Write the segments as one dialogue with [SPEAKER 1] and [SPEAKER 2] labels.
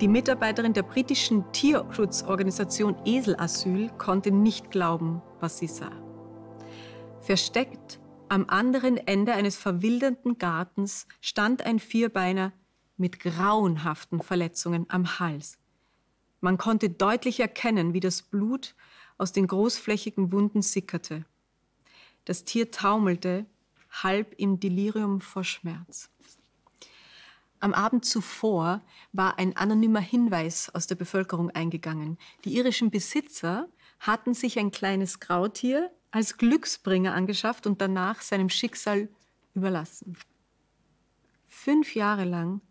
[SPEAKER 1] Die Mitarbeiterin der britischen Tierschutzorganisation Eselasyl konnte nicht glauben, was sie sah. Versteckt am anderen Ende eines verwildernden Gartens stand ein Vierbeiner mit grauenhaften Verletzungen am Hals. Man konnte deutlich erkennen, wie das Blut aus den großflächigen Wunden sickerte. Das Tier taumelte, halb im Delirium vor Schmerz. Am Abend zuvor war ein anonymer Hinweis aus der Bevölkerung eingegangen. Die irischen Besitzer hatten sich ein kleines Grautier als Glücksbringer angeschafft und danach seinem Schicksal überlassen. Fünf Jahre lang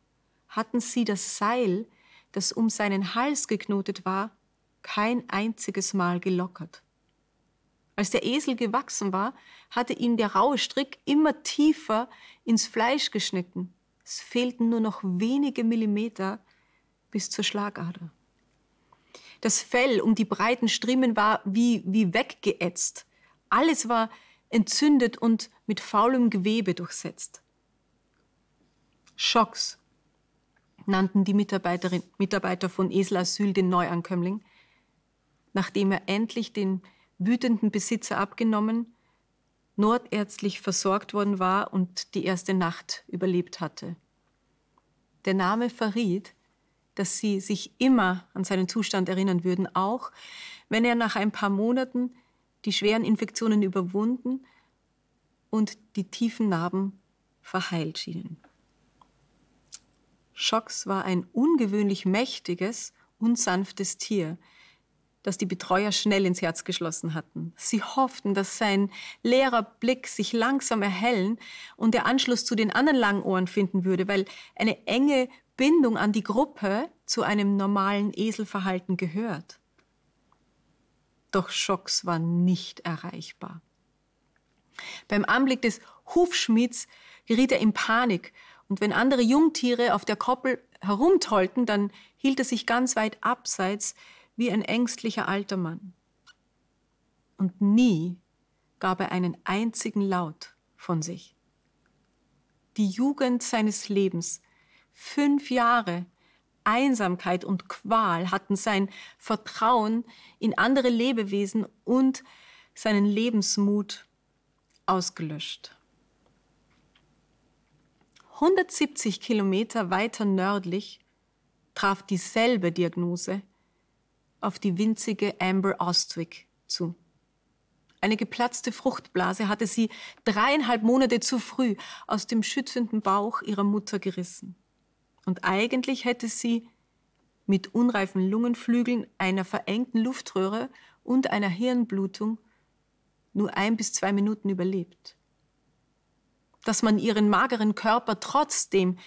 [SPEAKER 1] hatten sie das Seil, das um seinen Hals geknotet war, kein einziges Mal gelockert. Als der Esel gewachsen war, hatte ihn der raue Strick immer tiefer ins Fleisch geschnitten es fehlten nur noch wenige Millimeter bis zur Schlagader. Das Fell um die breiten Striemen war wie, wie weggeätzt. Alles war entzündet und mit faulem Gewebe durchsetzt. Schocks nannten die Mitarbeiter von Esel Asyl den Neuankömmling, nachdem er endlich den wütenden Besitzer abgenommen nordärztlich versorgt worden war und die erste Nacht überlebt hatte. Der Name verriet, dass sie sich immer an seinen Zustand erinnern würden, auch wenn er nach ein paar Monaten die schweren Infektionen überwunden und die tiefen Narben verheilt schienen. Schocks war ein ungewöhnlich mächtiges und sanftes Tier, das die Betreuer schnell ins Herz geschlossen hatten. Sie hofften, dass sein leerer Blick sich langsam erhellen und der Anschluss zu den anderen Langohren finden würde, weil eine enge Bindung an die Gruppe zu einem normalen Eselverhalten gehört. Doch Schocks war nicht erreichbar. Beim Anblick des Hufschmieds geriet er in Panik und wenn andere Jungtiere auf der Koppel herumtollten, dann hielt er sich ganz weit abseits, wie ein ängstlicher alter Mann. Und nie gab er einen einzigen Laut von sich. Die Jugend seines Lebens, fünf Jahre Einsamkeit und Qual hatten sein Vertrauen in andere Lebewesen und seinen Lebensmut ausgelöscht. 170 Kilometer weiter nördlich traf dieselbe Diagnose auf die winzige Amber Ostwick zu. Eine geplatzte Fruchtblase hatte sie dreieinhalb Monate zu früh aus dem schützenden Bauch ihrer Mutter gerissen. Und eigentlich hätte sie mit unreifen Lungenflügeln, einer verengten Luftröhre und einer Hirnblutung nur ein bis zwei Minuten überlebt. Dass man ihren mageren Körper trotzdem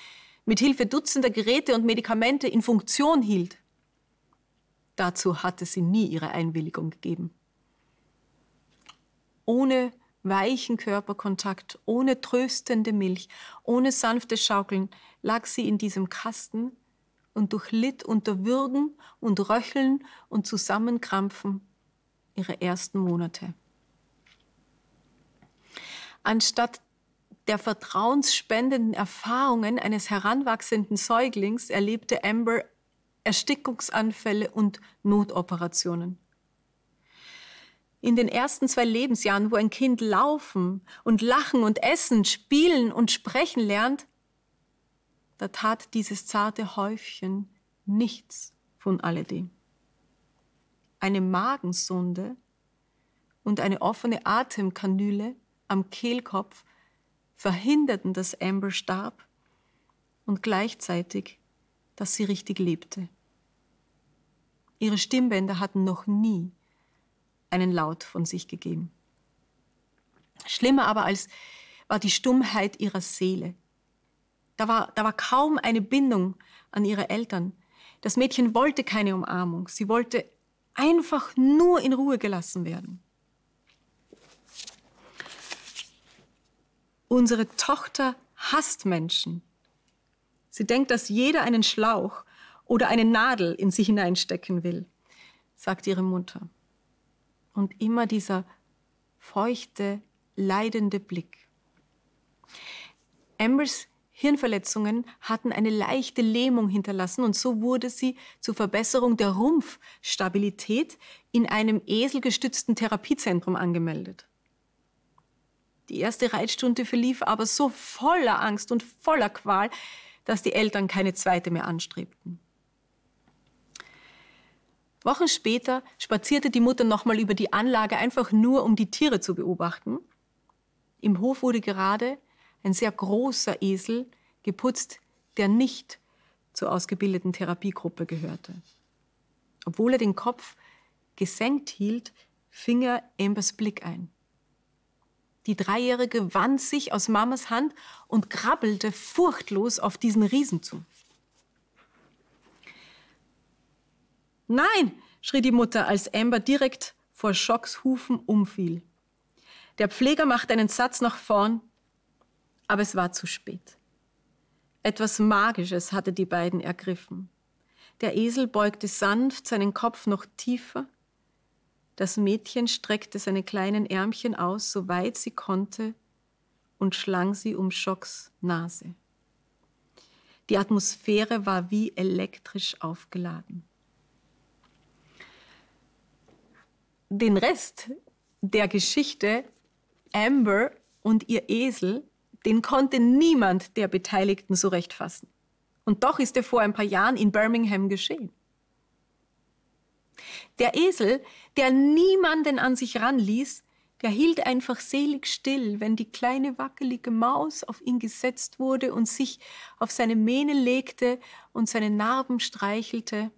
[SPEAKER 1] mit Hilfe dutzender Geräte und Medikamente in Funktion hielt, Dazu hatte sie nie ihre Einwilligung gegeben. Ohne weichen Körperkontakt, ohne tröstende Milch, ohne sanftes Schaukeln lag sie in diesem Kasten und durchlitt unter Würgen und Röcheln und Zusammenkrampfen ihre ersten Monate. Anstatt der vertrauensspendenden Erfahrungen eines heranwachsenden Säuglings erlebte Amber Erstickungsanfälle und Notoperationen. In den ersten zwei Lebensjahren, wo ein Kind laufen und lachen und essen, spielen und sprechen lernt, da tat dieses zarte Häufchen nichts von alledem. Eine Magensonde und eine offene Atemkanüle am Kehlkopf verhinderten, dass Amber starb und gleichzeitig dass sie richtig lebte. Ihre Stimmbänder hatten noch nie einen Laut von sich gegeben. Schlimmer aber als war die Stummheit ihrer Seele. Da war, da war kaum eine Bindung an ihre Eltern. Das Mädchen wollte keine Umarmung. Sie wollte einfach nur in Ruhe gelassen werden. Unsere Tochter hasst Menschen, Sie denkt, dass jeder einen Schlauch oder eine Nadel in sie hineinstecken will, sagt ihre Mutter. Und immer dieser feuchte, leidende Blick. Ambers Hirnverletzungen hatten eine leichte Lähmung hinterlassen und so wurde sie zur Verbesserung der Rumpfstabilität in einem eselgestützten Therapiezentrum angemeldet. Die erste Reitstunde verlief aber so voller Angst und voller Qual, dass die Eltern keine zweite mehr anstrebten. Wochen später spazierte die Mutter nochmal über die Anlage, einfach nur um die Tiere zu beobachten. Im Hof wurde gerade ein sehr großer Esel geputzt, der nicht zur ausgebildeten Therapiegruppe gehörte. Obwohl er den Kopf gesenkt hielt, fing er Ambers Blick ein. Die Dreijährige wand sich aus Mamas Hand und krabbelte furchtlos auf diesen Riesen zu. Nein, schrie die Mutter, als Amber direkt vor Schocks Hufen umfiel. Der Pfleger machte einen Satz nach vorn, aber es war zu spät. Etwas Magisches hatte die beiden ergriffen. Der Esel beugte sanft seinen Kopf noch tiefer. Das Mädchen streckte seine kleinen Ärmchen aus, so weit sie konnte, und schlang sie um Schocks Nase. Die Atmosphäre war wie elektrisch aufgeladen. Den Rest der Geschichte, Amber und ihr Esel, den konnte niemand der Beteiligten so recht fassen. Und doch ist er vor ein paar Jahren in Birmingham geschehen. Der Esel, der niemanden an sich ranließ, der hielt einfach selig still, wenn die kleine wackelige Maus auf ihn gesetzt wurde und sich auf seine Mähne legte und seine Narben streichelte.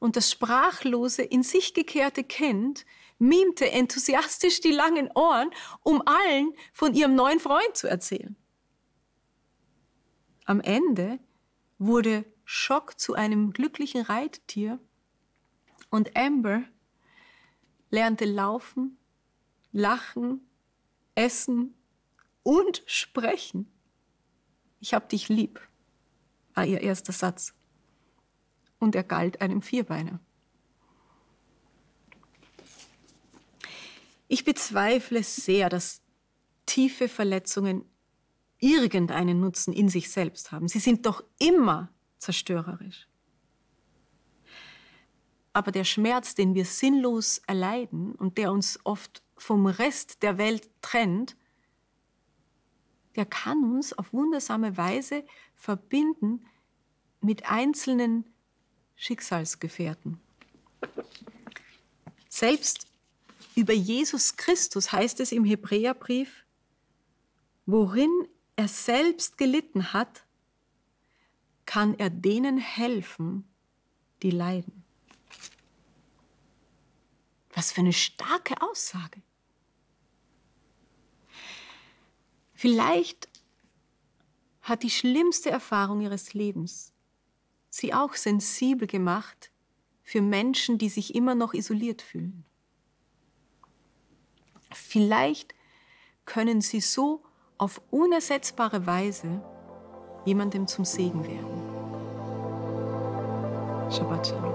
[SPEAKER 1] Und das sprachlose, in sich gekehrte Kind mimte enthusiastisch die langen Ohren, um allen von ihrem neuen Freund zu erzählen. Am Ende wurde Schock zu einem glücklichen Reittier und Amber lernte laufen, lachen, essen und sprechen. Ich hab dich lieb, war ihr erster Satz. Und er galt einem Vierbeiner. Ich bezweifle sehr, dass tiefe Verletzungen irgendeinen Nutzen in sich selbst haben. Sie sind doch immer zerstörerisch. Aber der Schmerz, den wir sinnlos erleiden und der uns oft vom Rest der Welt trennt, der kann uns auf wundersame Weise verbinden mit einzelnen Schicksalsgefährten. Selbst über Jesus Christus heißt es im Hebräerbrief, worin er selbst gelitten hat, kann er denen helfen, die leiden. Was für eine starke Aussage. Vielleicht hat die schlimmste Erfahrung ihres Lebens sie auch sensibel gemacht für Menschen, die sich immer noch isoliert fühlen. Vielleicht können sie so auf unersetzbare Weise jemandem zum Segen werden. Shabbat Shalom.